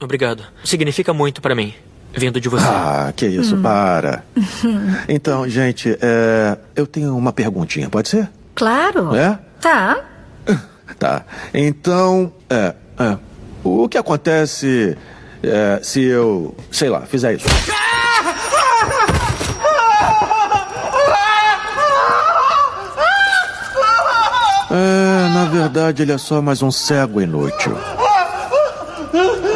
Obrigado. Significa muito para mim, vindo de você. Ah, que isso, hum. para. Então, gente, é, eu tenho uma perguntinha, pode ser? Claro. É? Tá. Tá. Então, é, é, o que acontece é, se eu, sei lá, fizer isso? É, na verdade, ele é só mais um cego inútil.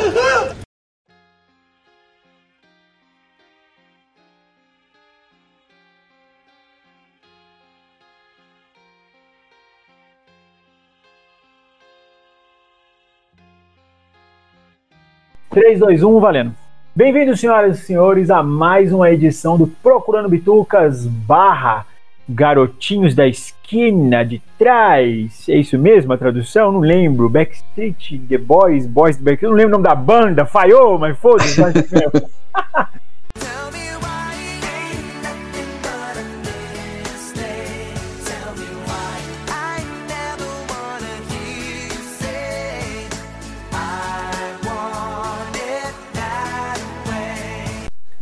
Três, dois, um, valendo. Bem-vindos, senhoras e senhores, a mais uma edição do Procurando Bitucas barra Garotinhos da Esquina de Trás. É isso mesmo a tradução? Não lembro. Backstreet, The Boys, Boys Backstreet. Não lembro o nome da banda. Falhou, mas foda-se.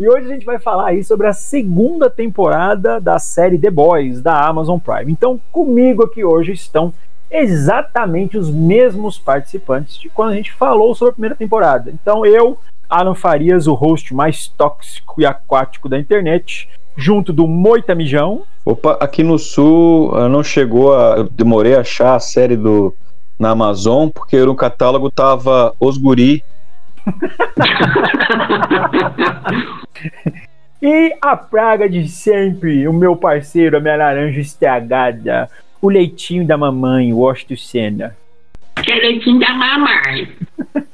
E hoje a gente vai falar aí sobre a segunda temporada da série The Boys da Amazon Prime. Então, comigo aqui hoje estão exatamente os mesmos participantes de quando a gente falou sobre a primeira temporada. Então, eu, Alan Farias, o host mais tóxico e aquático da internet, junto do Moita Mijão. Opa, aqui no sul não chegou a. Eu demorei a achar a série do na Amazon, porque no catálogo tava Os Guri e a praga de sempre, o meu parceiro, a minha laranja estragada, o leitinho da mamãe, Washington Senna. Que leitinho da mamãe.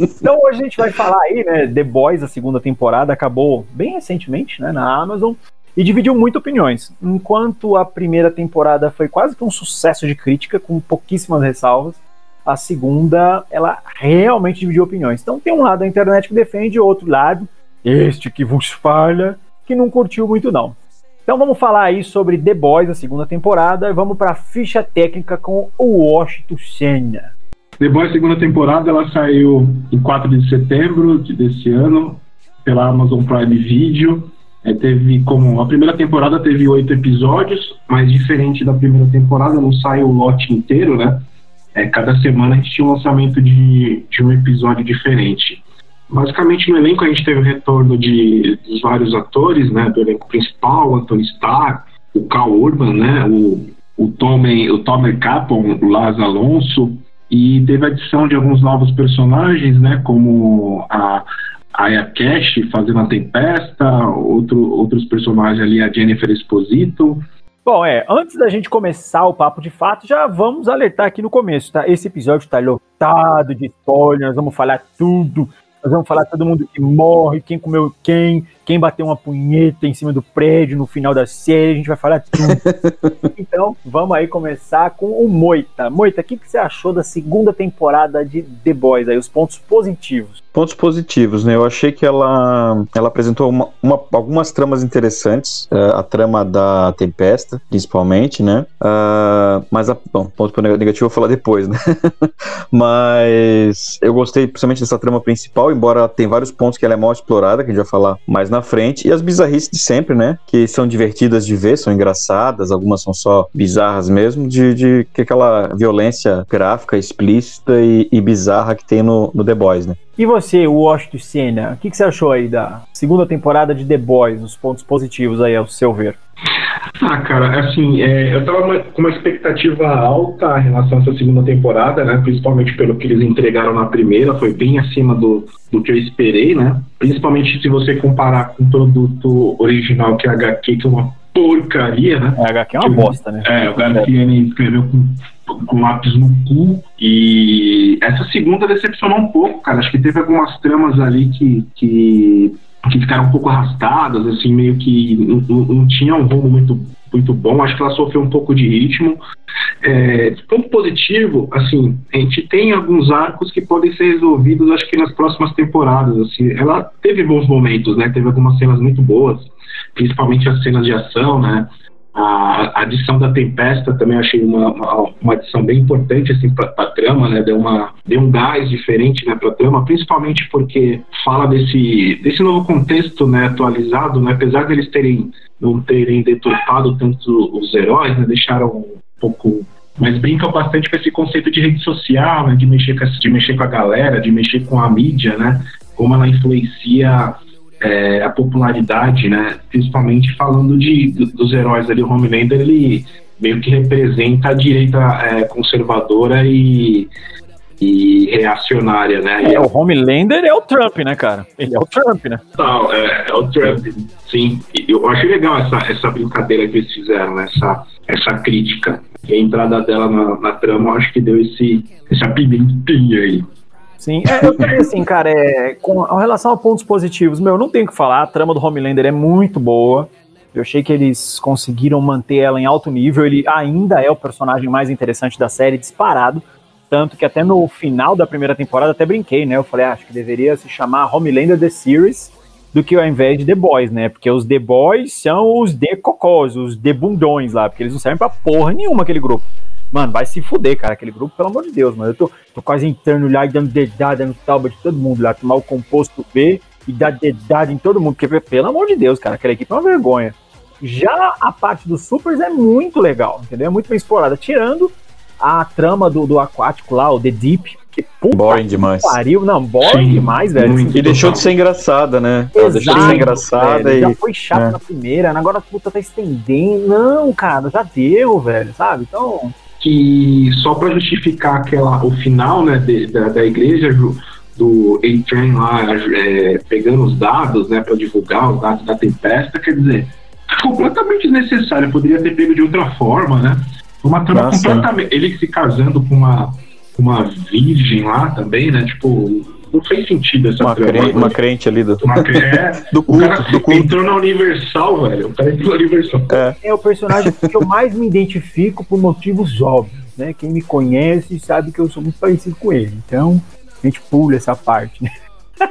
então hoje a gente vai falar aí, né? The Boys, a segunda temporada, acabou bem recentemente, né? Na Amazon. E dividiu muito opiniões. Enquanto a primeira temporada foi quase que um sucesso de crítica, com pouquíssimas ressalvas a segunda, ela realmente dividiu opiniões. Então tem um lado da internet que defende, outro lado, este que vos fala, que não curtiu muito não. Então vamos falar aí sobre The Boys, a segunda temporada, e vamos para a ficha técnica com o Washington Senna. The Boys, segunda temporada, ela saiu em 4 de setembro desse ano pela Amazon Prime Video. É, teve como a primeira temporada teve oito episódios, mas diferente da primeira temporada, não saiu o lote inteiro, né? É, cada semana a gente tinha um lançamento de, de um episódio diferente. Basicamente, no elenco a gente teve o retorno de, dos vários atores, né, do elenco principal, Anthony Starr, o Cal Urban, né, o, o Tommy, o Tomer Capon, o Laz Alonso, e teve a adição de alguns novos personagens, né, como a Aya Cash fazendo a Tempesta, outro, outros personagens ali, a Jennifer Esposito, Bom, é, antes da gente começar o papo de fato, já vamos alertar aqui no começo, tá? Esse episódio tá lotado de spoilers, nós vamos falar tudo. Nós vamos falar todo mundo que morre, quem comeu quem, quem bateu uma punheta em cima do prédio no final da série, a gente vai falar tudo. então, vamos aí começar com o Moita. Moita, o que, que você achou da segunda temporada de The Boys aí, os pontos positivos? Pontos positivos, né? Eu achei que ela, ela apresentou uma, uma, algumas tramas interessantes, uh, a trama da Tempesta, principalmente, né? Uh, mas, a, bom, ponto negativo eu vou falar depois, né? mas eu gostei principalmente dessa trama principal, embora tem vários pontos que ela é mal explorada, que a gente vai falar mais na frente. E as bizarrices de sempre, né? Que são divertidas de ver, são engraçadas, algumas são só bizarras mesmo, de, de que aquela violência gráfica, explícita e, e bizarra que tem no, no The Boys, né? E você, Washington Senna, o que, que você achou aí da segunda temporada de The Boys, os pontos positivos aí, ao seu ver? Ah, cara, assim, é, eu tava com uma expectativa alta em relação a essa segunda temporada, né? Principalmente pelo que eles entregaram na primeira, foi bem acima do, do que eu esperei, né? Principalmente se você comparar com o produto original, que é a HQ, que é uma porcaria, né? A HQ é uma bosta, né? É, o Garfield escreveu com, com lápis no cu. E essa segunda decepcionou um pouco, cara. Acho que teve algumas tramas ali que, que que ficaram um pouco arrastadas, assim, meio que não, não tinha um rumo muito, muito bom. Acho que ela sofreu um pouco de ritmo. É, ponto positivo, assim, a gente tem alguns arcos que podem ser resolvidos, acho que nas próximas temporadas. Assim, ela teve bons momentos, né? Teve algumas cenas muito boas, principalmente as cenas de ação, né? A, adição da Tempesta também achei uma, uma, uma adição bem importante assim, para a trama, né? Deu, uma, deu um gás diferente né, para a trama, principalmente porque fala desse, desse novo contexto né, atualizado, né? apesar deles terem não terem deturpado tanto os heróis, né, deixaram um pouco mas brincam bastante com esse conceito de rede social, né, de, mexer com, de mexer com a galera, de mexer com a mídia, né, como ela influencia é, a popularidade, né, principalmente falando de, dos heróis ali, o Homelander, ele meio que representa a direita é, conservadora e, e reacionária, né? É, o Homelander é o Trump, né, cara? Ele é o Trump, né? Não, é, é o Trump, sim. Eu achei legal essa, essa brincadeira que eles fizeram, né? essa, essa crítica. E a entrada dela na, na trama, eu acho que deu esse, essa pimentinha aí. Sim, é, eu também, assim, cara, é, com relação a pontos positivos, meu, não tenho o que falar, a trama do Homelander é muito boa. Eu achei que eles conseguiram manter ela em alto nível. Ele ainda é o personagem mais interessante da série, disparado. Tanto que até no final da primeira temporada até brinquei, né? Eu falei, ah, acho que deveria se chamar Homelander The Series do que ao invés de The Boys, né? Porque os The Boys são os The Cocós, os The Bundões lá, porque eles não servem pra porra nenhuma aquele grupo. Mano, vai se fuder, cara, aquele grupo, pelo amor de Deus, mano. Eu tô, tô quase entrando lá e dando dedada no talba de todo mundo lá, tomar o composto B e dar dedada em todo mundo, porque, pelo amor de Deus, cara, aquela equipe é uma vergonha. Já a parte dos supers é muito legal, entendeu? É muito bem explorada, tirando a trama do, do aquático lá, o The Deep, que puta boring demais. Pariu, não, boring Sim, demais, velho. E deixou de ser engraçada, né? Exato, deixou de ser engraçada velho, e. Já foi chato é. na primeira, agora puta tá estendendo. Não, cara, já deu, velho, sabe? Então. Que só pra justificar aquela, o final, né, de, da, da igreja, do A-Train lá, é, pegando os dados, né, pra divulgar os dados da tempesta, quer dizer, completamente desnecessário. Poderia ter pego de outra forma, né? Uma trama Nossa. completamente. Ele se casando com uma, uma virgem lá também, né? Tipo, não fez sentido essa uma trama. Crente, uma crente ali do. Uma cre... é, do culto, o cara do culto. entrou na Universal, velho. O cara entrou na Universal. É. é o personagem que eu mais me identifico por motivos óbvios, né? Quem me conhece sabe que eu sou muito parecido com ele. Então, a gente pula essa parte, né?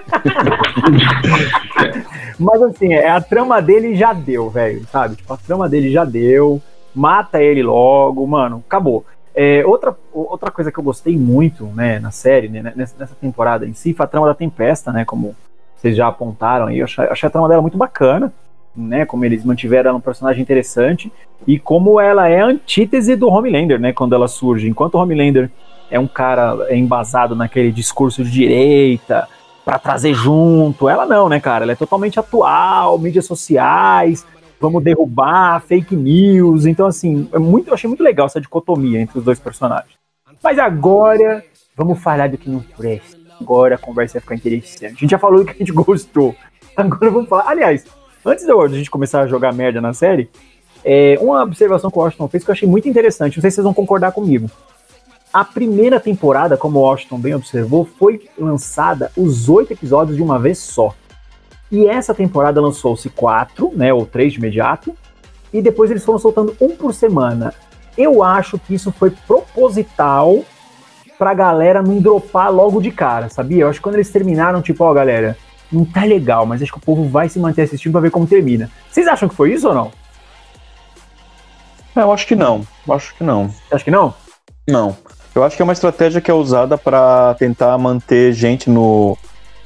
Mas assim, é, a trama dele já deu, velho, sabe? Tipo, a trama dele já deu mata ele logo, mano, acabou. É, outra, outra coisa que eu gostei muito, né, na série, né, nessa, nessa temporada em si, foi a trama da Tempesta, né, como vocês já apontaram aí, eu achei, achei a trama dela muito bacana, né, como eles mantiveram ela um personagem interessante, e como ela é a antítese do Homelander, né, quando ela surge, enquanto o Homelander é um cara embasado naquele discurso de direita, para trazer junto, ela não, né, cara, ela é totalmente atual, mídias sociais, vamos derrubar fake news. Então, assim, é muito, eu achei muito legal essa dicotomia entre os dois personagens. Mas agora, vamos falar do que não presta. Agora a conversa vai ficar interessante. A gente já falou do que a gente gostou. Agora vamos falar. Aliás, antes de a gente começar a jogar merda na série, é, uma observação que o Washington fez que eu achei muito interessante. Não sei se vocês vão concordar comigo. A primeira temporada, como o Washington bem observou, foi lançada os oito episódios de uma vez só. E essa temporada lançou-se quatro, né, ou três de imediato, e depois eles foram soltando um por semana. Eu acho que isso foi proposital pra galera não dropar logo de cara, sabia? Eu acho que quando eles terminaram, tipo, ó, galera, não tá legal, mas acho que o povo vai se manter assistindo pra ver como termina. Vocês acham que foi isso ou não? Eu acho que não. Eu acho que não. Você acha que não? Não. Eu acho que é uma estratégia que é usada para tentar manter gente no,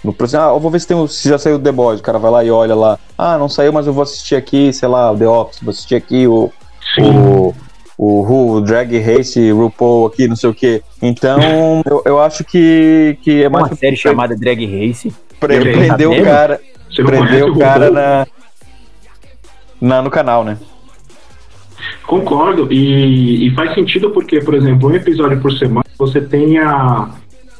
no próximo, ah, eu vou ver se, tem, se já saiu o The Boys. O cara vai lá e olha lá. Ah, não saiu, mas eu vou assistir aqui, sei lá, o The Office, vou assistir aqui o. O, o Who, Drag Race, RuPaul aqui, não sei o que. Então, eu, eu acho que, que é mais. Uma série chamada Drag Race. Pre prendeu o cara. Prendeu o cara na, na, no canal, né? Concordo, e, e, faz sentido porque, por exemplo, um episódio por semana você tem a,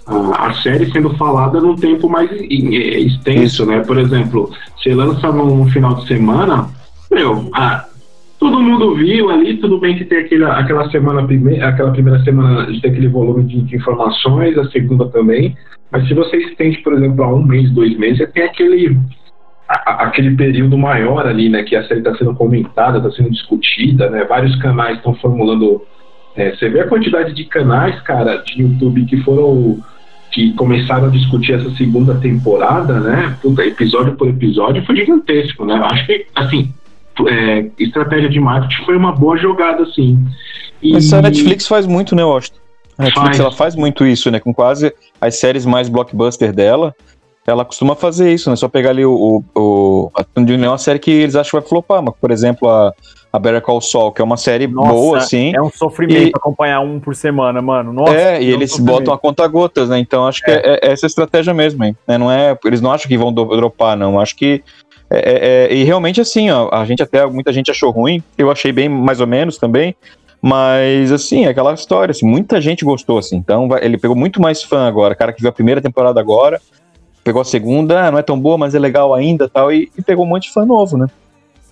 a, a, série sendo falada num tempo mais extenso, né? Por exemplo, você lança num final de semana, meu, a, todo mundo viu ali, tudo bem que tem aquele, aquela semana primeira, aquela primeira semana de ter aquele volume de, de, informações, a segunda também, mas se você estende, por exemplo, a um mês, dois meses, você tem aquele a, aquele período maior ali, né, que a série está sendo comentada, está sendo discutida, né, vários canais estão formulando é, você vê a quantidade de canais, cara, de YouTube que foram que começaram a discutir essa segunda temporada, né? Puta, episódio por episódio foi gigantesco, né? Eu acho que, assim, é, estratégia de marketing foi uma boa jogada, assim. E... Mas a Netflix faz muito, né, Washington? A Netflix Faz. ela faz muito isso, né? Com quase as séries mais blockbuster dela, ela costuma fazer isso, né? Só pegar ali o. o, o não é uma série que eles acham que vai flopar, mas, por exemplo, a, a Better Call Saul, que é uma série Nossa, boa, assim. É um sofrimento E- acompanhar um por semana, mano. Nossa, é, e um eles sofrimento. botam a conta gotas, né? Então acho que é, é essa a estratégia mesmo, hein? Né? Não é, eles não acham que vão dropar, não. Acho que. é- é- é- e realmente assim, ó, a gente até, muita gente achou ruim, eu achei bem mais ou menos também, mas assim, é aquela história, assim, muita gente gostou, assim, então vai- ele pegou muito mais fã agora, cara que viu a primeira temporada agora, pegou a segunda, ah, não é tão boa, mas é legal ainda tal, e, e pegou um monte de fã novo, né?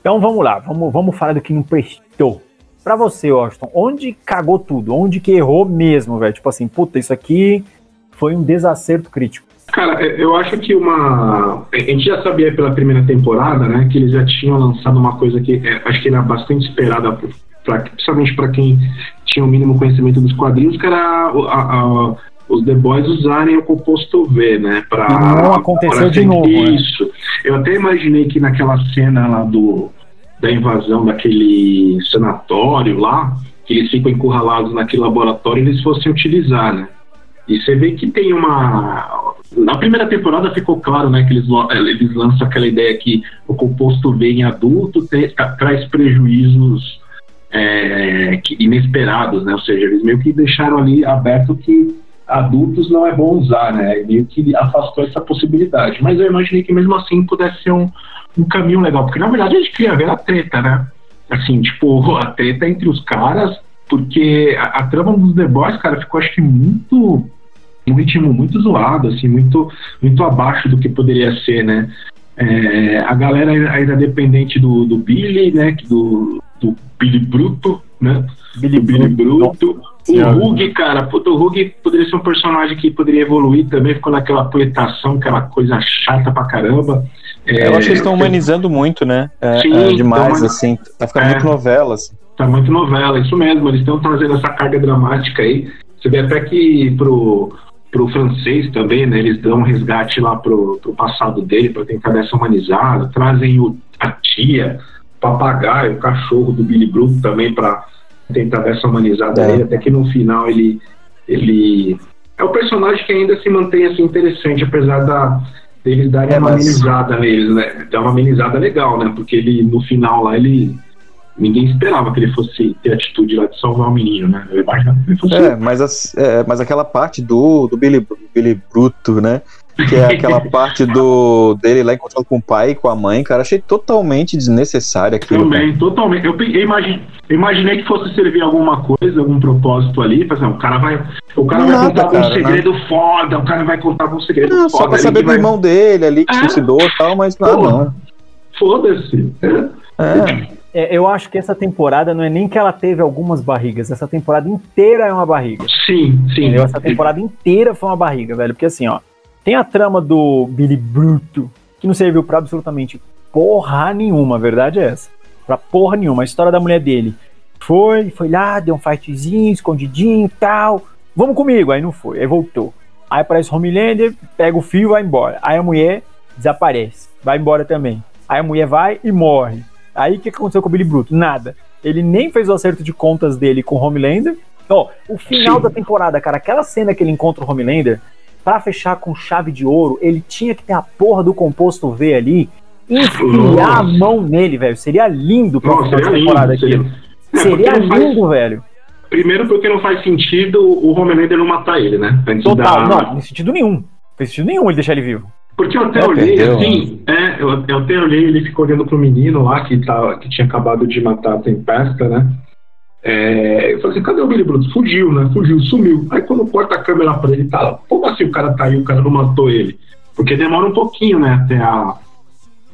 Então vamos lá, vamos, vamos falar do que não prestou. Pra você, Washington, onde cagou tudo? Onde que errou mesmo, velho? Tipo assim, puta, isso aqui foi um desacerto crítico. Cara, é, eu acho que uma. A gente já sabia pela primeira temporada, né, que eles já tinham lançado uma coisa que é, acho que era bastante esperada, pra, principalmente para quem tinha o mínimo conhecimento dos quadrinhos, que era a- a- os The Boys usarem o composto V, né? Pra, E não aconteceu de novo, né? Isso. Eu até imaginei que naquela cena lá do, da invasão daquele sanatório lá, que eles ficam encurralados naquele laboratório, eles fossem utilizar, né? E você vê que tem uma. Na primeira temporada ficou claro, né, que eles, eles lançam aquela ideia que o composto V em adulto traz prejuízos é, inesperados, né? Ou seja, eles meio que deixaram ali aberto que adultos não é bom usar, né? E meio que afastou essa possibilidade. Mas eu imaginei que mesmo assim pudesse ser um, um caminho legal, porque na verdade a gente queria ver a treta, né? Assim, tipo, a treta entre os caras, porque a, a trama dos The Boys, cara, ficou acho que muito um ritmo muito zoado, assim, muito, muito abaixo do que poderia ser, né? É, a galera ainda dependente do, do Billy, né? Do, do Billy Bruto, né? Billy Billy Bruto. Bruto. O. Hug, cara, puta, o Hug poderia ser um personagem que poderia evoluir também, ficou naquela poetação, aquela coisa chata pra caramba. É, eu acho que eles estão humanizando muito, né? É, Sim, é demais, tão- assim, tá ficando É. muito novela, assim. Tá muito novela, isso mesmo. Eles estão trazendo essa carga dramática aí. Você vê até que pro, pro francês também, né? Eles dão um resgate lá pro, pro passado dele para tentar dar essa humanizada. Trazem o, a tia, o papagaio, o cachorro do Billy Bruto também para tentar dar essa humanizada É. nele. Até que no final ele, ele é o personagem que ainda se mantém assim interessante, apesar da deles darem É, uma mas- amenizada neles, né? Dá uma amenizada legal, né? Porque ele no final lá ele ninguém esperava que ele fosse ter a atitude lá de salvar o menino, né? Que ele fosse. É, mas, as- é, mas aquela parte do, do Billy, Billy Bruto, né? Que é aquela parte do dele lá encontrando com o pai e com a mãe, cara, achei totalmente desnecessário aquilo. cara. Também, totalmente. Eu, eu imagi- eu imaginei que fosse servir alguma coisa, algum propósito ali. Por exemplo, o cara vai, o cara vai Nada, contar algum cara, segredo foda, o cara vai contar algum segredo Não, só foda. pra ali saber do vai- irmão dele ali que É. suicidou e tal, mas não, Pô. não. Foda-se. É. É. É, eu acho que essa temporada não é nem que ela teve algumas barrigas, essa temporada inteira é uma barriga. Sim, sim. Entendeu? Essa temporada inteira foi uma barriga, velho. Porque assim, ó, tem a trama do Billy Bruto, que não serviu pra absolutamente porra nenhuma, a verdade é essa. Pra porra nenhuma. A história da mulher dele foi, foi lá, deu um fightzinho, escondidinho e tal. Vamos comigo. Aí não foi, aí voltou. Aí aparece Homelander, pega o fio e vai embora. Aí a mulher desaparece, vai embora também. Aí a mulher vai e morre. Aí o que aconteceu com o Billy Bruto? Nada. Ele nem fez o acerto de contas dele com o Homelander. Ó, o final da temporada, cara, aquela cena que ele encontra o Homelander, pra fechar com chave de ouro, ele tinha que ter a porra do composto V ali, enfiar a mão nele, velho. Seria lindo pra Nossa, final da seria lindo. temporada Seria. É, Seria não faz- lindo, velho. Primeiro porque não faz sentido o Homelander não matar ele, né? Antes Total, da- não, em sentido nenhum. Não fez sentido nenhum ele deixar ele vivo. Porque eu até É, olhei, perdeu, assim, é, eu, eu até olhei, ele ficou olhando pro menino lá que, tá, que tinha acabado de matar a Tempesta, né? É, eu falei assim, cadê o Billy Bruto? Fugiu, né? Fugiu, sumiu. Aí quando corta a câmera pra ele, tá lá, como assim o cara tá aí, o cara não matou ele? Porque demora um pouquinho, né, até a,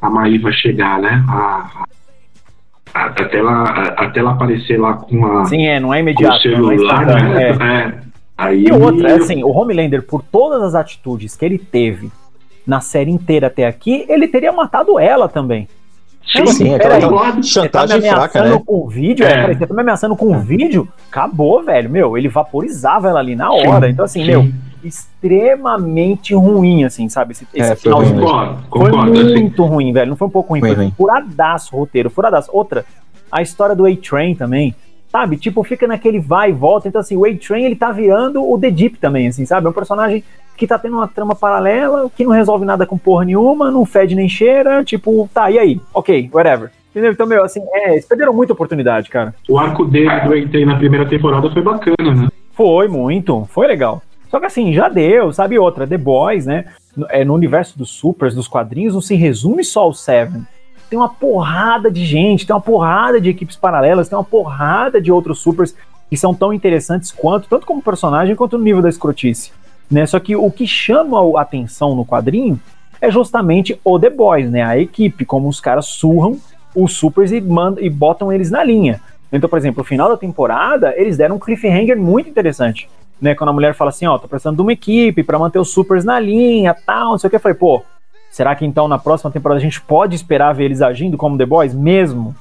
a Maíva chegar, né? A, a- até, ela, até ela aparecer lá com a Sim, é, não é com o imediato. não é celular, né? é. É. Aí E outra, é assim, o Homelander, por todas as atitudes que ele teve na série inteira até aqui, ele teria matado ela também. Sim, Sim, sim, aquela concordo. Você tá me chantagem fraca, ameaçando né? com vídeo, É. é. peraí, você tá me ameaçando com vídeo, acabou, velho. Meu, ele vaporizava ela ali na hora. Sim, então, assim, sim. meu, extremamente ruim, assim, sabe? Esse, esse É, foi finalzinho. ruim Concordo, Foi concordo. assim. muito ruim, velho. Não foi um pouco ruim, Foi foi, ruim. furadaço o roteiro, furadaço. Outra, a história do A-Train também, sabe? Tipo, fica naquele vai e volta. Então, assim, o A-Train, ele tá virando o The Deep também, assim, sabe? É um personagem que tá tendo uma trama paralela, que não resolve nada com porra nenhuma, não fede nem cheira, tipo, tá, e aí? Ok, whatever. Entendeu? Então, meu, assim, é, eles perderam muita oportunidade, cara. O arco dele do Entei na primeira temporada foi bacana, né? Foi muito, foi legal. Só que assim, já deu, sabe outra, The Boys, né? No, é, no universo dos supers, dos quadrinhos, não se resume só ao Seven. Tem uma porrada de gente, tem uma porrada de equipes paralelas, tem uma porrada de outros supers que são tão interessantes quanto, tanto como personagem quanto no nível da escrotice. Né? Só que o que chama a atenção no quadrinho é justamente o The Boys, né? A equipe, como os caras surram os supers e, mandam, e botam eles na linha. Então, por exemplo, no final da temporada, eles deram um cliffhanger muito interessante. Né, quando a mulher fala assim, ó, tô precisando de uma equipe pra manter os supers na linha, tal, não sei o que, eu falei, pô, será que então na próxima temporada a gente pode esperar ver eles agindo como The Boys mesmo?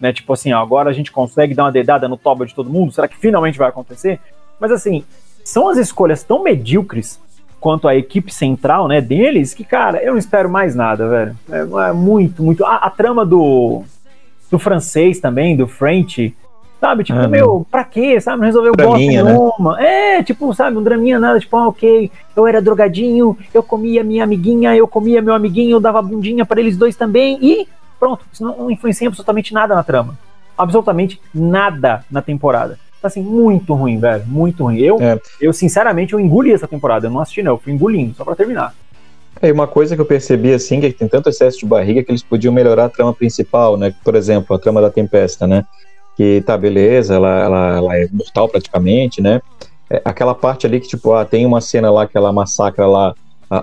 Né, tipo assim, ó, agora a gente consegue dar uma dedada no toba de todo mundo, será que finalmente vai acontecer? Mas assim, são as escolhas tão medíocres quanto a equipe central, né, deles, que, cara, eu não espero mais nada, velho. É, é muito, muito... A, a trama do, do francês também, do French, Sabe, tipo, Ah, meu, pra quê? Sabe, não resolveu bosta né? nenhuma. É, tipo, sabe, um draminha nada, tipo, ah, ok, eu era drogadinho, eu comia minha amiguinha, eu comia meu amiguinho, eu dava bundinha pra eles dois também, e pronto, isso não, não influencia absolutamente nada na trama. Absolutamente nada na temporada. Tá assim, muito ruim, velho, muito ruim. Eu, É. eu sinceramente, eu engoli essa temporada, eu não assisti não, eu fui engolindo, só pra terminar. É, e uma coisa que eu percebi, assim, que tem tanto excesso de barriga que eles podiam melhorar a trama principal, né? Por exemplo, a trama da Tempesta, né? Que tá, beleza, ela, ela, ela é mortal praticamente, né? É, aquela parte ali que, tipo, ah, tem uma cena lá que ela massacra lá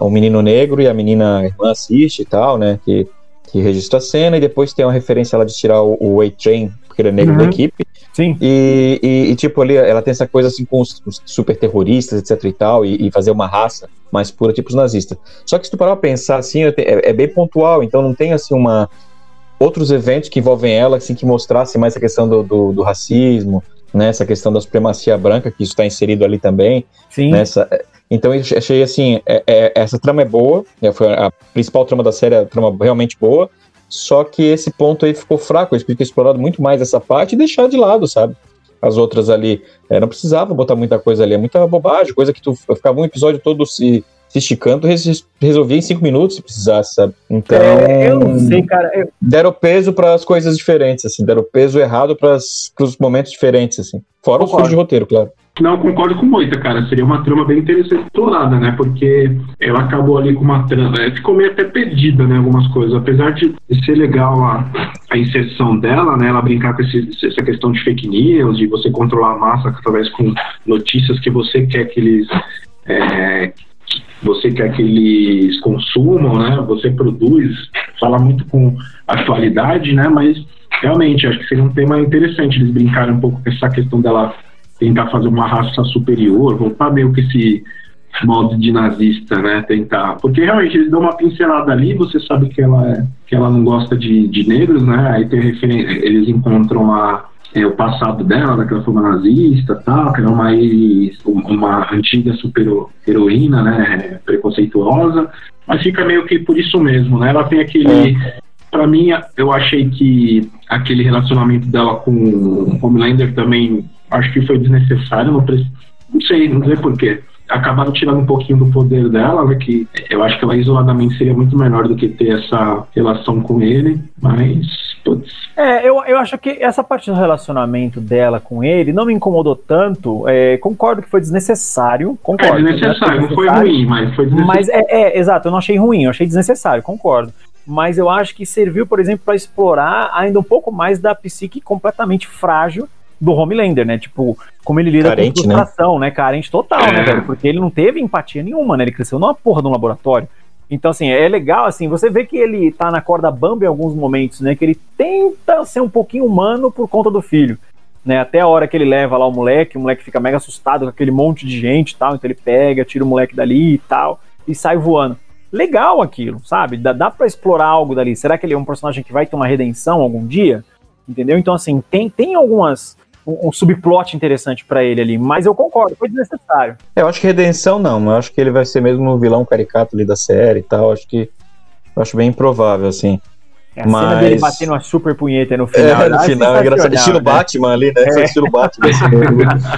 o menino negro e a menina a irmã assiste e tal, né? Que, que registra a cena e depois tem uma referência lá de tirar o, o A-Train, porque ele é negro Uhum. da equipe. Sim. E, e- e, tipo, ali ela tem essa coisa assim com os, os super terroristas, etc e tal, e, e fazer uma raça mais pura, tipo os nazistas. Só que se tu parar pra pensar assim, é, é bem pontual, então não tem assim uma. Outros eventos que envolvem ela, assim, que mostrassem mais a questão do, do, do racismo, né? Essa questão da supremacia branca, que isso está inserido ali também. Sim. Nessa, então eu achei assim, é- é- essa trama é boa, né, foi a principal trama da série, a trama realmente boa, só que esse ponto aí ficou fraco, eles podiam ter explorado muito mais essa parte e deixar de lado, sabe? As outras ali, é, não precisava botar muita coisa ali, é muita bobagem, coisa que tu ficava um episódio todo se, se esticando, tu res- resolvia em cinco minutos se precisasse, sabe? Então, É, eu não sei, cara. eu- deram peso para as coisas diferentes, assim, deram peso errado para os momentos diferentes, assim. Fora os Concordo. furos de roteiro, claro. Não, concordo com o Moita, cara. Seria uma trama bem interessante explorada, né? Porque ela acabou ali com uma trama. é, Ficou meio até perdida, né? Algumas coisas. Apesar de ser legal a, a inserção dela, né? Ela brincar com esse- essa questão de fake news, de você controlar a massa através com notícias que você quer que eles. é, você quer que eles consumam, né? Você produz, fala muito com atualidade, né? Mas realmente acho que seria um tema interessante eles brincarem um pouco com essa questão dela tentar fazer uma raça superior, voltar meio que esse modo de nazista, né? Tentar, porque realmente eles dão uma pincelada ali, você sabe que ela é, que ela não gosta de, de negros, né? Aí tem referen- eles encontram lá é, o passado dela, daquela forma nazista, tal, que era uma, ex- uma antiga super heroína, né? Preconceituosa, mas fica meio que por isso mesmo, né? Ela tem aquele Pra mim, eu achei que aquele relacionamento dela com o Homelander também acho que foi desnecessário. Não, pre- não sei, não sei porquê. Acabaram tirando um pouquinho do poder dela, né? Que eu acho que ela isoladamente seria muito melhor do que ter essa relação com ele. Mas, putz, É, eu, eu acho que essa parte do relacionamento dela com ele não me incomodou tanto. é, concordo que foi desnecessário. é Concordo. né? desnecessário. Não foi Desnecessário. ruim, mas foi desnecessário. Mas é, é, exato, eu não achei ruim, eu achei desnecessário, concordo. Mas eu acho que serviu, por exemplo, para explorar ainda um pouco mais da psique completamente frágil do Homelander, né? Tipo, como ele lida Carente, com frustração, né? Carente total, né, É. velho? Porque ele não teve empatia nenhuma, né? Ele cresceu numa porra de um laboratório. Então, assim, é legal, assim, você vê que ele tá na corda bamba em alguns momentos, né? Que ele tenta ser um pouquinho humano por conta do filho. Né, até a hora que ele leva lá o moleque, o moleque fica mega assustado com aquele monte de gente e tal, então ele pega, tira o moleque dali e tal, e sai voando. Legal aquilo, sabe? Dá, dá pra explorar algo dali. Será que ele é um personagem que vai ter uma redenção algum dia? Entendeu? Então, assim, tem, tem algumas, um, um subplot interessante pra ele ali. Mas eu concordo, foi desnecessário. Eu acho que redenção não, eu acho que ele vai ser mesmo o vilão caricato ali da série e tal. Acho que. Eu acho bem improvável, assim. É, a cena Mas- dele batendo uma super punheta no final. É, no lá final é engraçado. Estilo né? Batman ali, né? É. Estilo Batman, assim,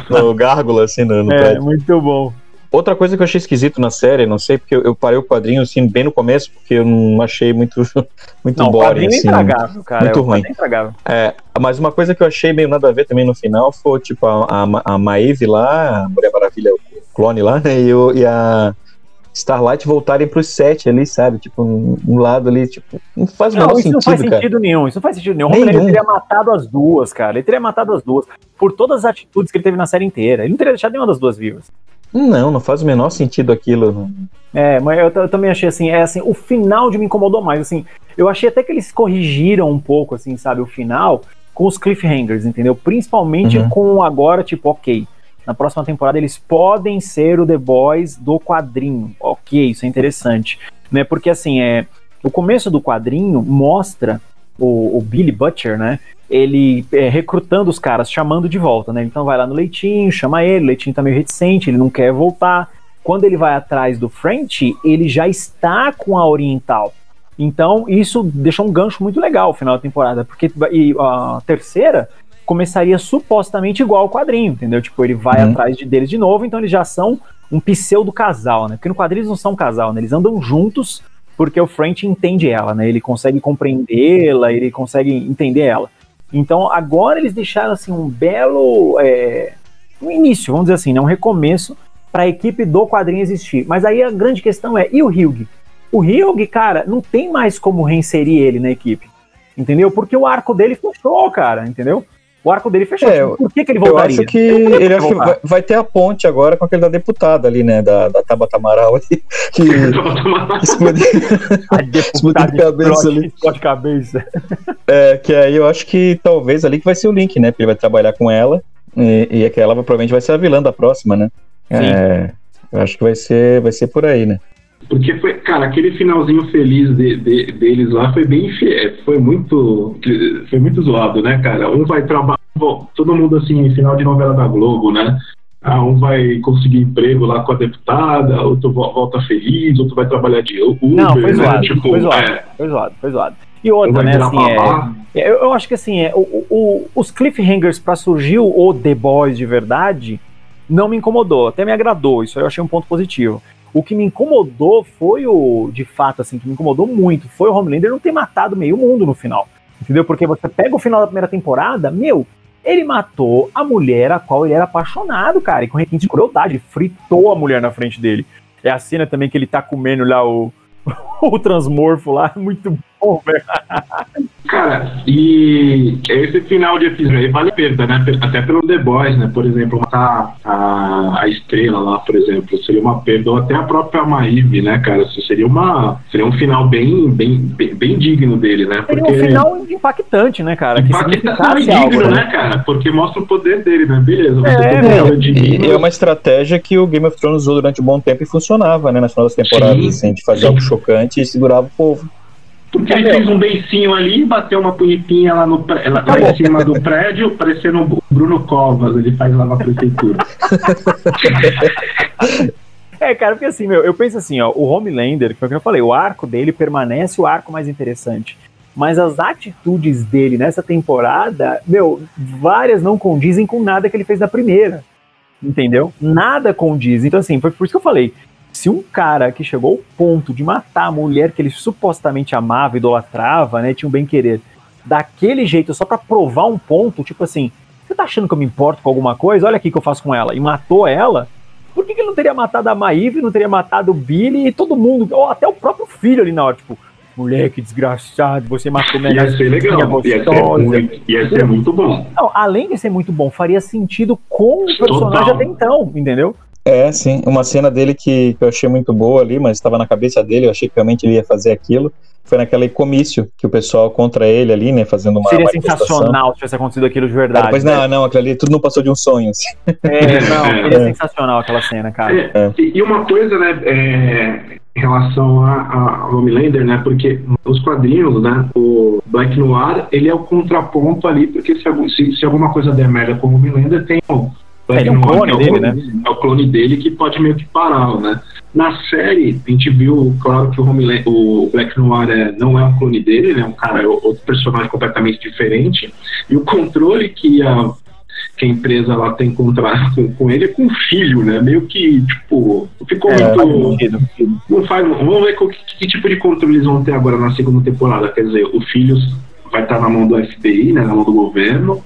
no, no gárgula, assim, no, no É, prédio. muito bom. Outra coisa que eu achei esquisito na série, não sei, porque eu, eu parei o quadrinho, assim, bem no começo, porque eu não achei muito, muito Não, boring, quadrinho é assim. intragável, cara. muito é, ruim. é mas uma coisa que eu achei meio nada a ver também no final foi, tipo, a, a, a Maeve lá, a Mulher Maravilha, o clone lá, né, e, o- e a Starlight voltarem pros sete ali, sabe? Tipo, um, um lado ali, tipo, não faz Não, isso não faz sentido, cara. sentido nenhum. Isso não faz sentido nenhum. O Nenhum. Homelander teria matado as duas, cara. Ele teria matado as duas. Por todas as atitudes que ele teve na série inteira. Ele não teria deixado nenhuma das duas vivas. Não, não faz o menor sentido aquilo. É, mas eu, eu também achei assim, é assim, o final de me incomodou mais, assim, eu achei até que eles corrigiram um pouco, assim, sabe, o final com os cliffhangers, entendeu? Principalmente Uhum. com agora, tipo, ok, na próxima temporada eles podem ser o The Boys do quadrinho, ok, isso é interessante, né? Porque assim, é, o começo do quadrinho mostra o, o Billy Butcher, né? Ele é, recrutando os caras, chamando de volta, né? Então vai lá no Leitinho, chama ele, o Leitinho tá meio reticente, ele não quer voltar. Quando ele vai atrás do French, ele já está com a Oriental. Então, isso deixa um gancho muito legal no final da temporada, porque e a terceira começaria supostamente igual ao quadrinho, entendeu? Tipo, ele vai Uhum. atrás de, deles de novo, então eles já são um pseudo casal, né? Porque no quadrinho eles não são um casal, né? Eles andam juntos porque o French entende ela, né? Ele consegue compreendê-la, ele consegue entender ela. Então, agora eles deixaram assim um belo é, um início, vamos dizer assim, né? um recomeço para a equipe do quadrinho existir. Mas aí a grande questão é, e o Hyug? O Hyug, cara, não tem mais como reinserir ele na equipe. Entendeu? Porque o arco dele fechou, cara, entendeu? O arco dele fechou. É, Por que, que ele Eu voltaria? acho que Ele ele acho que vai, vai ter a ponte agora com aquele da deputada ali, né? Da, da Tabata Amaral ali. Que explodiu. A Explodiu deputada de cabeça ali. explode cabeça. É, que aí eu acho que talvez ali que vai ser o link, né? Porque ele vai trabalhar com ela e, e aquela provavelmente vai ser a vilã da próxima, né? É, eu acho que vai ser, vai ser por aí, né? Porque foi, cara, aquele finalzinho feliz de- de- deles lá foi bem foi muito foi muito zoado, né, cara? Um vai trabalhar, todo mundo assim, final de novela da Globo, né? Ah, um vai conseguir emprego lá com a deputada, outro vo- volta feliz, outro vai trabalhar de Uber, Não, foi né? zoado, Tipo, foi zoado, é, foi zoado, foi zoado. E outra, né, assim, é. É, Eu, eu acho que assim, é, o, o- os cliffhangers pra surgir o The Boys de verdade não me incomodou, até me agradou, isso aí eu achei um ponto positivo. O que me incomodou foi o, de fato, assim, que me incomodou muito, foi o Homelander não ter matado meio mundo no final. Entendeu? Porque você pega o final da primeira temporada, meu, ele matou a mulher a qual ele era apaixonado, cara, e com requinte de crueldade, fritou a mulher na frente dele. É a cena também que ele tá comendo lá o, o transmorfo lá, muito bom, velho. Cara, e esse final de episódio aí vale a pena, né? Até pelo The Boys, né? Por exemplo, matar a, a estrela lá, por exemplo, seria uma perda, ou até a própria Maeve, né, cara? Isso seria uma. Seria um final bem, bem, bem, bem digno dele, né? Seria um final impactante, né, cara? Que Impactante algo, digno, né? né, cara? Porque mostra o poder dele, né? Beleza, você É, meu. é digno. E é uma estratégia que o Game of Thrones usou durante um bom tempo e funcionava, né? Nas finais das temporadas, Sim. assim, de fazer Sim. algo chocante e segurava o povo. Porque ele fez um beicinho ali, bateu uma punhetinha lá, no, lá, lá em cima do prédio, parecendo o Bruno Covas, ele faz lá na prefeitura. É, cara, porque assim, meu, eu penso assim, ó, o Homelander, que foi o que eu falei, o arco dele permanece o arco mais interessante. Mas as atitudes dele nessa temporada, meu, várias não condizem com nada que ele fez na primeira. Entendeu? Nada condiz. Então, assim, foi por isso que eu falei. Se um cara que chegou ao ponto de matar a mulher que ele supostamente amava, idolatrava, né, tinha um bem-querer, daquele jeito só pra provar um ponto, tipo assim, você tá achando que eu me importo com alguma coisa? Olha aqui o que eu faço com ela. E matou ela, por que, que ele não teria matado a Maeve, não teria matado o Billy e todo mundo, ou até o próprio filho ali na hora, tipo, moleque desgraçado, você matou minha Ia ser legal, ia ser, gostosa." muito, ia ser muito bom. Não, além de ser muito bom, faria sentido com o personagem Total. até então, entendeu? É, sim. Uma cena dele que, que eu achei muito boa ali, mas estava na cabeça dele, eu achei que realmente ele ia fazer aquilo. Foi naquele comício que o pessoal contra ele ali, né, fazendo uma Seria sensacional se tivesse acontecido aquilo de verdade. depois, né? não, não, aquilo ali tudo não passou de um sonho. assim. É, não, É. seria sensacional aquela cena, cara. É, e, e uma coisa, né, é, em relação a, a Homelander, né, porque os quadrinhos, né, o Black Noir, ele é o contraponto ali, porque se, algum- se, se alguma coisa der merda com o Homelander, tem o Ele é um Noir, clone que dele, né? É o clone dele que pode meio que pará-lo, né? Na série, a gente viu, claro, que o, Homelander, o Black Noir é, não é um clone dele, ele é um cara, é outro personagem completamente diferente, e o controle que a, que a empresa lá tem contra, com, com ele é com o filho, né? Meio que, tipo, ficou É, muito... Não faz, vamos ver que, que tipo de controle eles vão ter agora na segunda temporada. Quer dizer, o filho vai estar na mão do FBI, né, na mão do governo.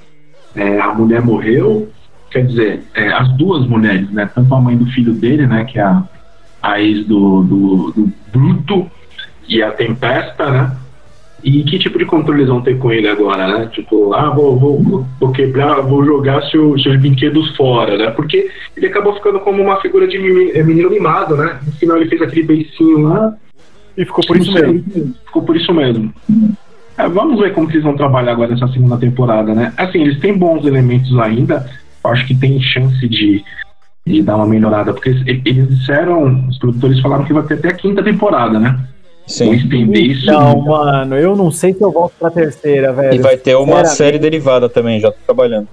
É, a mulher morreu. Quer dizer, é, as duas mulheres, né? Tanto a mãe do filho dele, né? Que é a, a ex do, do, do Bruto e a Tempesta, né? E que tipo de controle eles vão ter com ele agora, né? Tipo, ah, vou, vou, vou- quebrar, vou jogar seu, seus brinquedos fora, né? Porque ele acabou ficando como uma figura de é, menino mimado, né? No final ele fez aquele beicinho lá. E ficou por isso sei, mesmo. Ficou por isso mesmo. É, vamos ver como eles vão trabalhar agora nessa segunda temporada, né? Assim, eles têm bons elementos ainda. Acho que tem chance de, de dar uma melhorada. Porque eles, disseram, os produtores falaram que vai ter até a quinta temporada, né? Sim. estender isso. Não, mano, eu não sei se eu volto pra terceira, velho. E vai ter uma série derivada também, já tô trabalhando.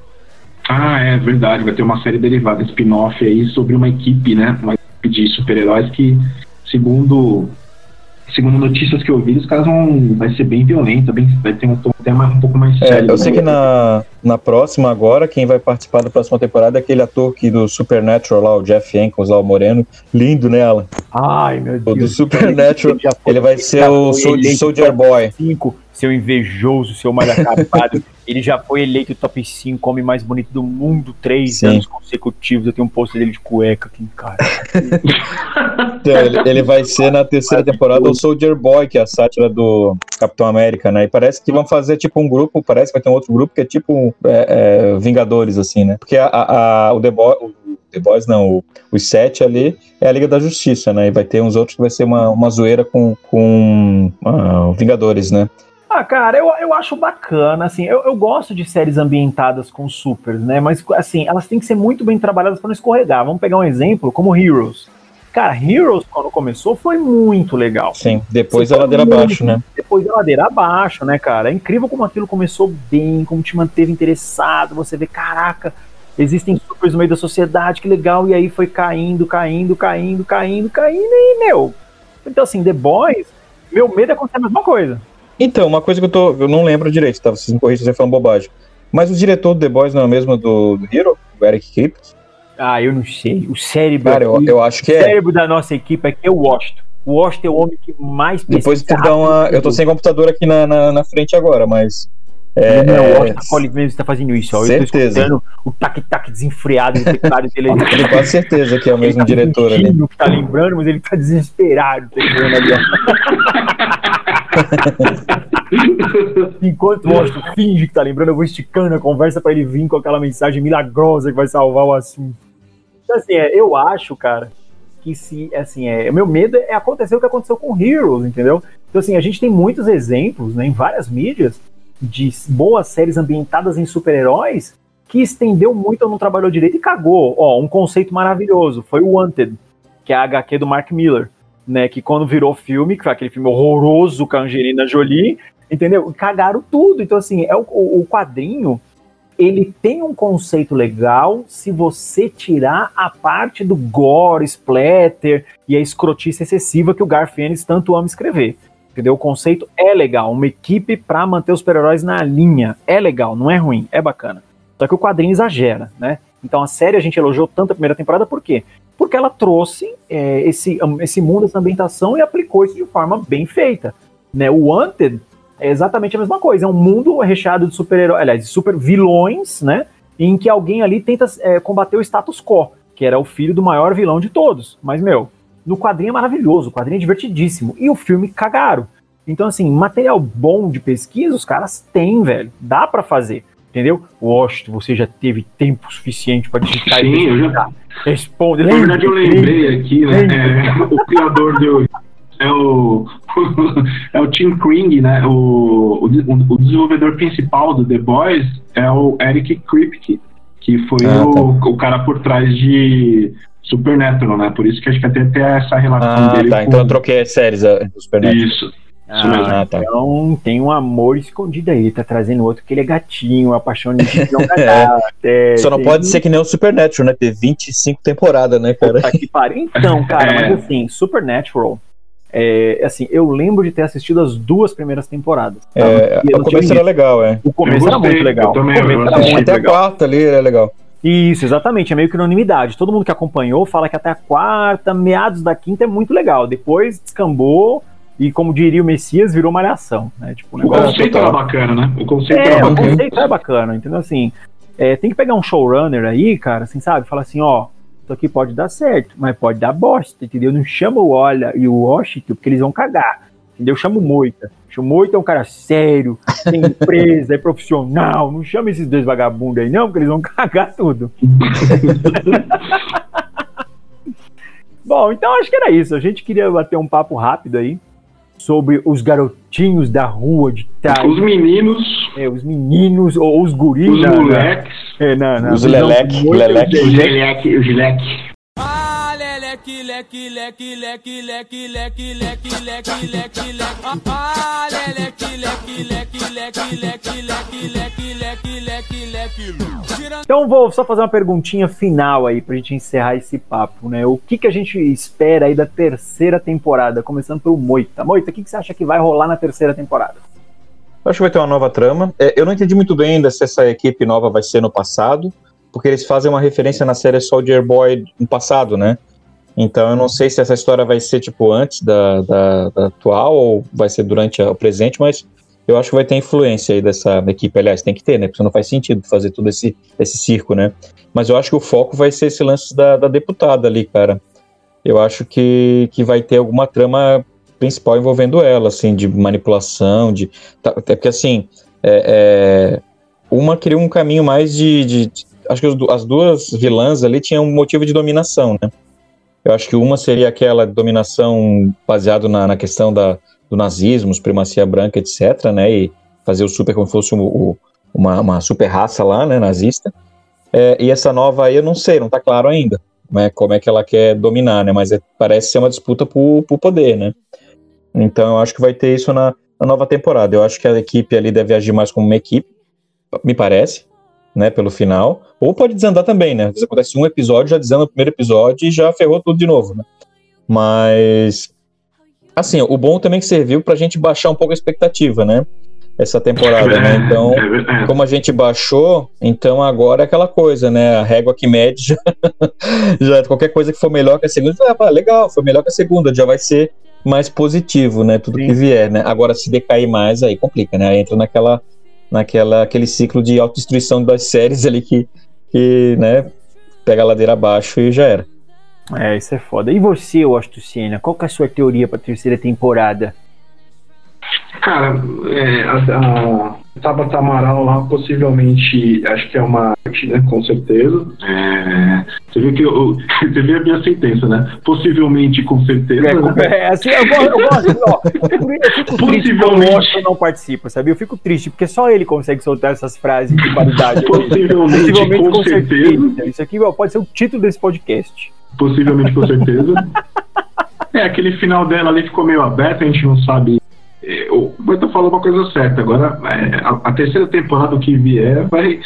Ah, é verdade. Vai ter uma série derivada, spin-off aí, sobre uma equipe, né? Uma equipe de super-heróis que, segundo segundo notícias que eu vi, os caras vão. Vai ser bem violenta, bem, vai ter um tom tema um pouco mais É, sério. eu sei né? que na, na próxima agora, quem vai participar da próxima temporada é aquele ator que do Supernatural lá, o Jeff Ankles lá, o Moreno. Lindo, né, Alan? Ai, meu O Deus. do Supernatural, ele vai ser o Soldier Boy. 5, seu invejoso, seu mal acabado. Ele já foi eleito top 5 homem mais bonito do mundo três Sim. anos consecutivos. Eu tenho um pôster dele de cueca aqui em casa. Então, ele, ele vai ser na terceira temporada o Soldier Boy, que é a sátira do Capitão América, né? E parece que vão fazer tipo um grupo, parece que vai ter um outro grupo que é tipo é, é, Vingadores, assim, né? Porque a, a- a- o The Boy, o The Boys não, o, os sete ali é a Liga da Justiça, né? E vai ter uns outros que vai ser uma, uma zoeira com, com ah, Vingadores, né? Ah, cara, eu, eu acho bacana, assim, eu, eu gosto de séries ambientadas com supers, né? Mas, assim, elas têm que ser muito bem trabalhadas para não escorregar. Vamos pegar um exemplo, como Heroes. Cara, Heroes, quando começou, foi muito legal. Sim, depois Você a ladeira muito- abaixo, né? Depois da ladeira abaixo, né, cara? É incrível como aquilo começou bem, como te manteve interessado. Você vê, caraca, existem supers no meio da sociedade, que legal. E aí foi caindo, caindo, caindo, caindo, caindo, e, meu. Então, assim, The Boys, meu medo é acontecer a mesma coisa. Então, uma coisa que eu tô. Eu não lembro direito, tá? Vocês me corrigem se eu falando bobagem. Mas o diretor do The Boys não é o mesmo do, do Hero? O Eric Kripke? Ah, eu não sei. O cérebro, Cara, eu, eu acho que o é. cérebro da nossa equipe aqui é o Washington. O Washington é o homem que mais Depois tu dá uma. Eu tô sem computador aqui na, na, na frente agora, mas. É, Não, é, o Washington Poli mesmo está fazendo isso, ó. Eu Certeza. escutando o tac-tac desenfreado do teclado dele. eu tenho quase certeza que é o Ele mesmo tá diretor ali. que tá lembrando, mas ele tá desesperado teclando ali, ó. Enquanto o Washington finge que tá lembrando, eu vou esticando a conversa pra ele vir com aquela mensagem milagrosa que vai salvar o assunto. Então, assim, é, eu acho, cara, que se, assim, é, o meu medo é acontecer o que aconteceu com Heroes, entendeu? Então, assim, a gente tem muitos exemplos, né, em várias mídias, de boas séries ambientadas em super-heróis que estendeu muito ou não trabalhou direito e cagou. Ó, um conceito maravilhoso foi o Wanted, que é a HQ do Mark Miller, né? Que quando virou filme, que foi aquele filme horroroso com a Angelina Jolie, entendeu? Cagaram tudo. Então, assim, é o, o quadrinho, ele tem um conceito legal se você tirar a parte do gore, splatter e a escrotice excessiva que o Garfienes tanto ama escrever. Entendeu? O conceito é legal. Uma equipe pra manter os super-heróis na linha. É legal, não é ruim, é bacana. Só que o quadrinho exagera, né? Então a série a gente elogiou tanto a primeira temporada, por quê? Porque ela trouxe é, esse, esse mundo, essa ambientação e aplicou isso de forma bem feita. Né? O Wanted é exatamente a mesma coisa. É um mundo recheado de super-heróis, aliás, de super vilões, né? Em que alguém ali tenta é, combater o status quo, que era o filho do maior vilão de todos. Mas, meu, no quadrinho é maravilhoso, o quadrinho é divertidíssimo. E o filme cagaram. Então, assim, material bom de pesquisa os caras têm, velho. Dá pra fazer. Entendeu? Washington, você já teve tempo suficiente pra digitar e Sim, eu já-. Responde. Na verdade, eu lembre, lembrei aqui, né? é, o criador do. É o, é o Tim Kring, né? O, o, o desenvolvedor principal do The Boys é o Eric Kripke, que foi Ah, o, o cara por trás de Supernatural, né? Por isso que acho que até tem essa relação Ah, dele tá. com Então eu troquei as séries ah, do Supernatural. isso. Isso mesmo. Ah, tá. Então tem um amor escondido aí, tá trazendo outro que ele é gatinho, a paixão de não cagar. É, Só não tem- pode ser que nem o Supernatural, né? Ter 25 temporadas, né, cara? Puta que pariu. Então, cara, É. mas assim, Supernatural. É, assim, eu lembro de ter assistido as duas primeiras temporadas. tá? É, E o começo era legal, é. O começo era muito legal. também, era muito Até a quarta ali era legal. Isso, exatamente. É meio que unanimidade. Todo mundo que acompanhou fala que até a quarta, meados da quinta é muito legal. Depois descambou e, como diria o Messias, virou malhação. Né? Tipo, um O conceito era bacana, né? O conceito É, era o bacana. conceito é bacana, entendeu? Assim, é, tem que pegar um showrunner aí, cara, assim, sabe? Falar assim, ó, isso aqui pode dar certo, mas pode dar bosta, entendeu? Não chama o Olha e o Washington, porque eles vão cagar, entendeu? Chama o Moita. O Moita é um cara sério, tem empresa, é profissional. Não chama esses dois vagabundos aí, não, porque eles vão cagar tudo. Bom, então acho que era isso. A gente queria bater um papo rápido aí sobre os garotinhos da rua de trás. Os meninos, É, os meninos ou os guris. os na- moleques, é, na- na Os visão leleque, muito- leleque. o gileque, o gileque. Ah, leleque, leque, leque, leque, leque, leque, leque, leque, leque, leque. Ah, leleque, leque, leque, leque, leque, leque, leque, leque, leque, leque. Tirando Então vou só fazer uma perguntinha final aí pra gente encerrar esse papo, né? O que, que a gente espera aí da terceira temporada? Começando pelo Moita. Moita, o que, que você acha que vai rolar na terceira temporada? Eu Acho que vai ter uma nova trama. É, eu não entendi muito bem ainda se essa equipe nova vai ser no passado, porque eles fazem uma referência na série Soldier Boy no passado, né? Então eu não sei se essa história vai ser tipo antes da, da, da atual ou vai ser durante o presente, mas eu acho que vai ter influência aí dessa equipe. Aliás, tem que ter, né? Porque não faz sentido fazer todo esse, esse circo, né? Mas eu acho que o foco vai ser esse lance da, da deputada ali, cara. Eu acho que, que vai ter alguma trama principal envolvendo ela, assim, de manipulação, de Tá, Até porque, assim, é, é, uma queria um caminho mais de. de- acho que as duas vilãs ali tinham um motivo de dominação, né? Eu acho que uma seria aquela dominação baseada na, na questão da, do nazismo, supremacia branca, etc., né? E fazer o super como se fosse um- o- uma, uma super raça lá, né? Nazista. É, e essa nova aí, eu não sei, não tá claro ainda né, como é que ela quer dominar, né? Mas é- parece ser uma disputa por, por poder, né? Então eu acho que vai ter isso na, na nova temporada. Eu acho que a equipe ali deve agir mais como uma equipe, me parece, né, pelo final. Ou pode desandar também, né? Às vezes acontece um episódio, já desanda o primeiro episódio e já ferrou tudo de novo, né? Mas, assim, o bom também é que serviu pra gente baixar um pouco a expectativa, né? Essa temporada, né? Então, É, é, é. como a gente baixou, então agora é aquela coisa, né? A régua que mede já, já qualquer coisa que for melhor que a segunda, ah, legal, foi melhor que a segunda, já vai ser mais positivo, né? Tudo Sim. que vier, né? Agora, se decair mais, aí complica, né? Aí entra naquela, naquela, aquele ciclo de autodestruição das séries ali que, que, né? Pega a ladeira abaixo e já era. É, isso é foda. E você, Washington Senna, qual que é a sua teoria pra terceira temporada? Cara, é, a, a Tabata Amaral lá possivelmente acho que é uma arte, né? Com certeza. É, você viu que eu, você viu a minha sentença, né? Possivelmente, com certeza. É, é, assim, eu gosto, eu gosto, ó, eu fico triste Possivelmente. Washington não participa, sabe? Eu fico triste, porque só ele consegue soltar essas frases de qualidade. Possivelmente, com certeza. Isso aqui ó, pode ser o título desse podcast. Possivelmente, com certeza. É, aquele final dela ali ficou meio aberto, a gente não sabe. O Beto falou uma coisa certa. Agora, é, a, a terceira temporada que vier, vai,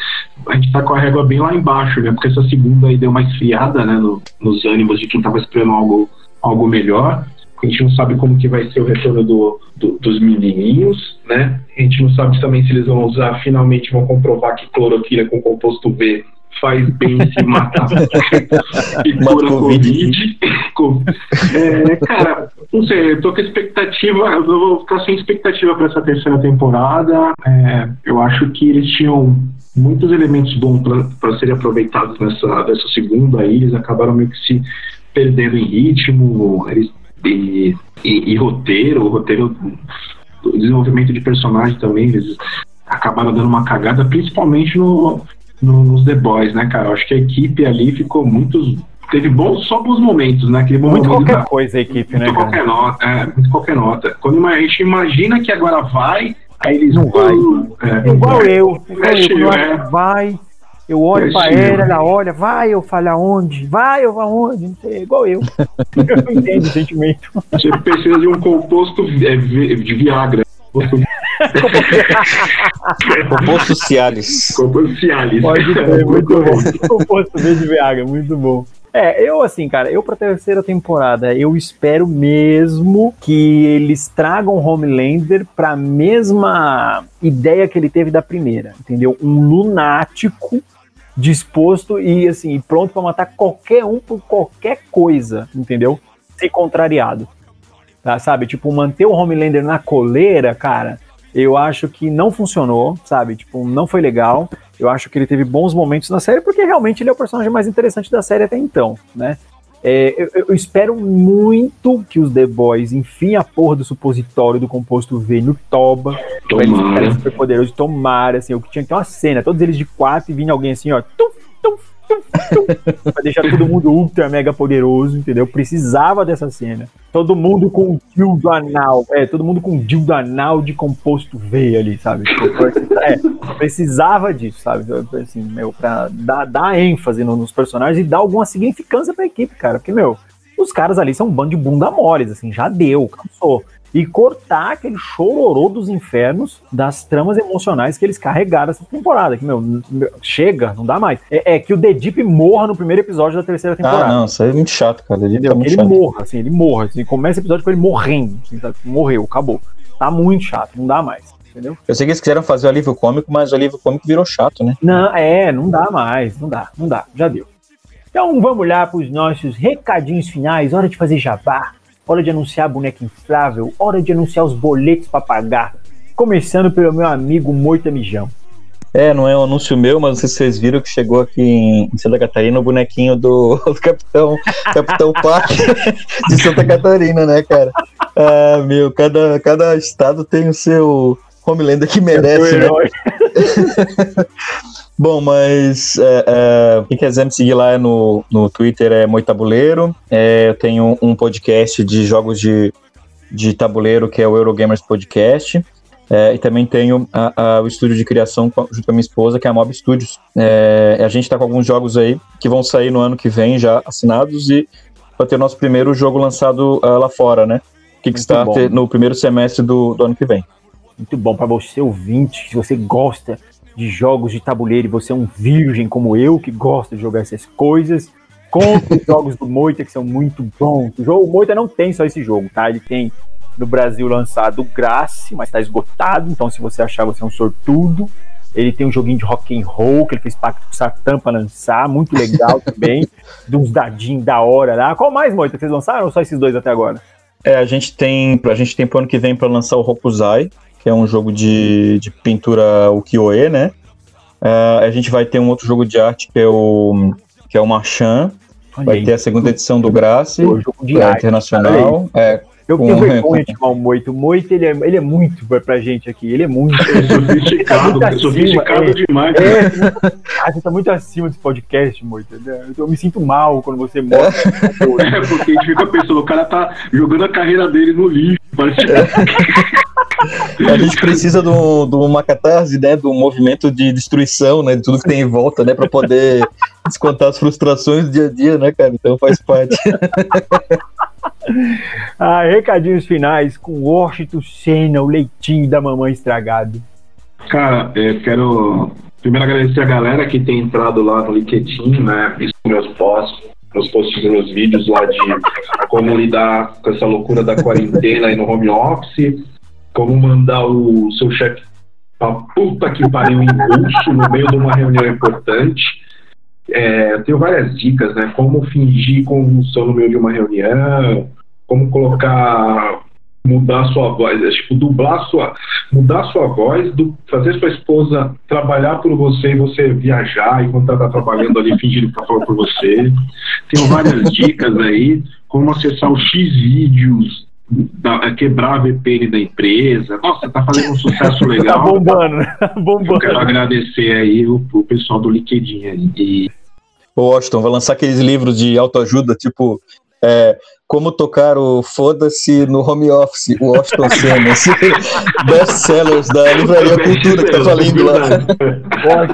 a gente tá com a régua bem lá embaixo, né? Porque essa segunda aí deu uma esfriada, né? no- nos ânimos de quem tava esperando algo, algo melhor. A gente não sabe como que vai ser o retorno do, do- dos menininhos, né? A gente não sabe também se eles vão usar, finalmente vão comprovar que cloroquina com composto B faz bem se matar e cura Covid. Covid. É, cara, não sei, eu tô com expectativa, eu vou ficar sem expectativa para essa terceira temporada. É, eu acho que eles tinham muitos elementos bons para serem aproveitados nessa, nessa segunda aí, eles acabaram meio que se perdendo em ritmo eles, e, e- e roteiro, o roteiro, o desenvolvimento de personagem também, eles acabaram dando uma cagada, principalmente no, no- nos The Boys, né, cara? Eu acho que a equipe ali ficou muito. Teve bons, só bons momentos, né? Aquele bom Muito momento qualquer da- coisa a equipe, né, muito cara? qualquer nota, é, muito qualquer nota. Quando a gente imagina que agora vai, aí eles Não vai. É, Igual eu, igual eu, é. vai, Eu olho É pra isso, ela, né? ela olha, vai, eu falo aonde? Vai, eu vou aonde? Não sei, igual eu. eu não entendo o sentimento. Você precisa de um composto é, de Viagra. Composto, Composto Cialis. composto Cialis. Pode ser, muito bom. O posto V de VH, muito bom. É, eu assim, cara, eu pra terceira temporada, eu espero mesmo que eles tragam Homelander pra mesma ideia que ele teve da primeira, entendeu? Um lunático disposto e assim, pronto pra matar qualquer um por qualquer coisa, entendeu? Se contrariado. Tá, sabe? Tipo, manter o Homelander na coleira, cara, eu acho que não funcionou, sabe? Tipo, não foi legal. Eu acho que ele teve bons momentos na série, porque realmente ele é o personagem mais interessante da série até então, né? É, eu, eu espero muito que os The Boys enfiem a porra do supositório do composto V no Toba. Pra eles Tomara. super poderosos. Tomara, assim, eu tinha que ter uma cena, todos eles de quatro e vinha alguém assim, ó. Tum, pra deixar todo mundo ultra mega poderoso, entendeu? Precisava dessa cena. Todo mundo com dildo anal. É, todo mundo com dildo anal de composto V ali, sabe? É, precisava disso, sabe? Assim, meu, pra dar, dar ênfase no- nos personagens e dar alguma significância pra equipe, cara. Porque, meu, os caras ali são um bando de bunda moles, assim, já deu, cansou. E cortar aquele chororô dos infernos das tramas emocionais que eles carregaram essa temporada. Que, meu, meu, chega, não dá mais. É, é que o The Deep morra no primeiro episódio da terceira temporada. Ah, não, isso aí é muito chato, cara. Ele tá Entendeu? muito ele chato. morra, assim, ele morra. Assim, começa o episódio com ele morrendo. assim, sabe? Morreu, acabou. Tá muito chato, não dá mais. Entendeu? Eu sei que eles quiseram fazer o alívio cômico, mas o alívio cômico virou chato, né? Não, é, não dá mais, não dá, não dá, já deu. Então vamos lá para os nossos recadinhos finais, hora de fazer jabá, hora de anunciar a boneca inflável, hora de anunciar os boletos para pagar. Começando pelo meu amigo Moita Mijão. É, não é um anúncio meu, mas não sei se vocês viram que chegou aqui em Santa Catarina o bonequinho do, do Capitão, Capitão Parque de Santa Catarina, né, cara? Ah, meu, cada, cada estado tem o seu Homelander que merece, né? Bom, mas é, é, quem quiser me seguir lá no, no Twitter é Moitabuleiro. É, eu tenho um podcast de jogos de, de tabuleiro que é o Eurogamers Podcast. É, e também tenho a- a- o estúdio de criação junto com a minha esposa, que é a Mob Studios. É, a gente está com alguns jogos aí que vão sair no ano que vem já assinados e vai ter o nosso primeiro jogo lançado ah, lá fora, né? Kickstarter no primeiro semestre do, do ano que vem. Muito bom para você ouvinte, se você gosta de jogos de tabuleiro e você é um virgem como eu que gosta de jogar essas coisas, compre os jogos do Moita que são muito bons. O, jogo, o Moita não tem só esse jogo, tá? Ele tem no Brasil lançado o Grace, mas tá esgotado, então se você achar você é um sortudo. Ele tem um joguinho de rock and roll que ele fez pacto com o Satã pra lançar, muito legal também, de uns dadinhos da hora lá. Qual mais, Moita, que vocês lançaram ou só esses dois até agora? É, a gente tem, a gente tem pro ano que vem para lançar o Hokuzai, que é um jogo de, de pintura ukiyo-e, né? Ah, a gente vai ter um outro jogo de arte que é o que é o Marchand, vai ter a segunda edição do Grace, o jogo de é, arte. internacional. É, Eu tenho vergonha de chamar o Moito. O Moito, ele é, ele é muito pra, pra gente aqui. Ele é muito. Sofisticado, Tá muito sofisticado acima, é. demais. É, ah, você tá muito acima desse podcast, Moito. Eu, eu me sinto mal quando você mostra. É porque a gente fica pensando, o cara tá jogando a carreira dele no lixo. Parece a gente precisa de um- de uma catarse, né, do movimento de destruição, né, de tudo que tem em volta, né, para poder descontar as frustrações do dia a dia, né, cara? Então faz parte. ah, recadinhos finais com Washington Senna, o leitinho da mamãe estragado. Cara, é, quero primeiro agradecer a galera que tem entrado lá no LinkedIn, né? Visto meus posts, meus posts meus vídeos lá de como lidar com essa loucura da quarentena e no home office, como mandar o seu chefe pra puta que pariu em russo no meio de uma reunião importante. É, eu tenho várias dicas, né? Como fingir convulsão no meio de uma reunião, como colocar mudar sua voz, é, tipo, dublar sua, mudar sua voz, do, fazer sua esposa trabalhar por você e você viajar enquanto ela tá trabalhando ali fingindo que tá falando por você. Tenho várias dicas aí, como acessar o X-Vídeos, da- quebrar a VPN da empresa. Nossa, tá fazendo um sucesso Tá legal. bombando, né? Tá Eu bombando. quero agradecer aí o, o pessoal do LinkedIn aí. E O Washington vai lançar aqueles livros de autoajuda, tipo, é, como tocar o Foda-se no home office, o Washington Senna. esse Best-sellers da Livraria Cultura que tá falindo lá.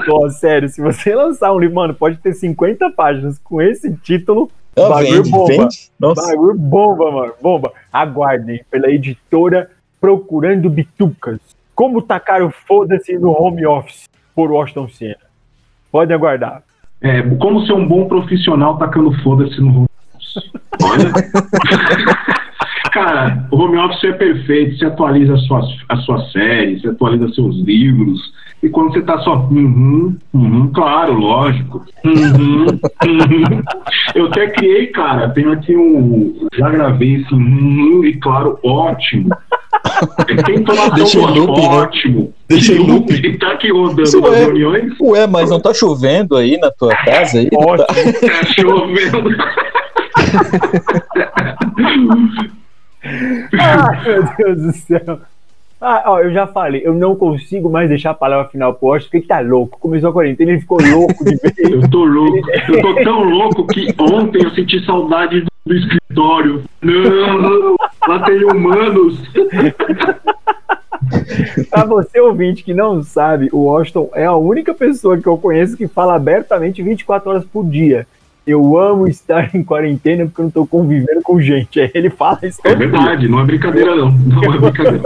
Ó, ó, sério, se você lançar um livro, mano, pode ter 50 páginas com esse título. Ah, bagulho vende, bomba. vende. Nossa. Bagulho bomba, mano. Bomba. Aguardem pela editora Procurando Bitucas. Como tacar o foda-se no home office por Washington Senna. Podem aguardar. É, como ser um bom profissional tacando foda-se no home office. Olha. Cara, o home office é perfeito, você atualiza as suas, as suas séries, você atualiza seus livros, e quando você tá só, uhum, uhum, claro, lógico, uhum, uhum. Eu até criei, cara, tenho aqui um, já gravei esse uhum, e claro, ótimo. Tem entonação loop, né? ótimo. Deixa em loop. E tá aqui rodando nas é. reuniões, Ué, mas não tá chovendo aí na tua casa aí? Ótimo. tá chovendo. Ai, meu Deus do céu. Ah, ó, eu já falei, eu não consigo mais deixar a palavra final pro Washington, porque ele tá louco. Começou a quarentena, ele ficou louco de vez. Eu tô louco. Eu tô tão louco que ontem eu senti saudade do, do escritório. Não, lá tem humanos. Pra você ouvinte que não sabe, o Washington é a única pessoa que eu conheço que fala abertamente 24 horas por dia. Eu amo estar em quarentena porque eu não tô convivendo com gente. Aí ele fala isso É verdade, não é brincadeira não. Não é brincadeira.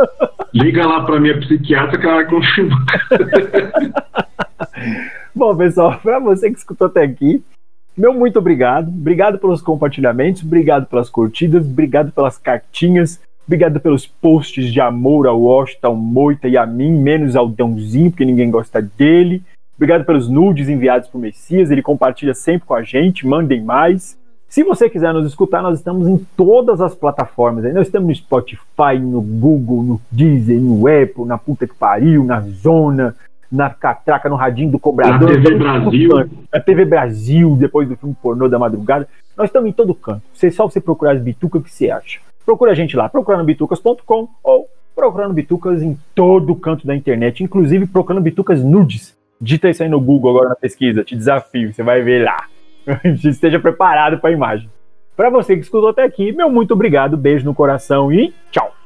Liga lá pra minha psiquiatra que ela vai confirmar. Bom, pessoal, para você que escutou até aqui, meu muito obrigado. Obrigado pelos compartilhamentos, obrigado pelas curtidas, obrigado pelas cartinhas, obrigado pelos posts de amor ao Washington, Moita e a mim, menos ao Dãozinho, porque ninguém gosta dele. Obrigado pelos nudes enviados pro Messias, ele compartilha sempre com a gente, mandem mais. Se você quiser nos escutar, nós estamos em todas as plataformas. Nós estamos no Spotify, no Google, no Deezer, no Apple, na puta que pariu, na Zona, na Catraca, no Radinho do Cobrador. Na TV Brasil. Na TV Brasil, depois do filme pornô da madrugada. Nós estamos em todo canto. Você, só você procurar as bitucas, o que você acha? Procura a gente lá, procurando bitucas.com ou procurando bitucas em todo canto da internet, inclusive procurando bitucas nudes. Digita isso aí no Google agora na pesquisa, te desafio, você vai ver lá. Esteja preparado para a imagem. Para você que escutou até aqui, meu muito obrigado, beijo no coração e tchau.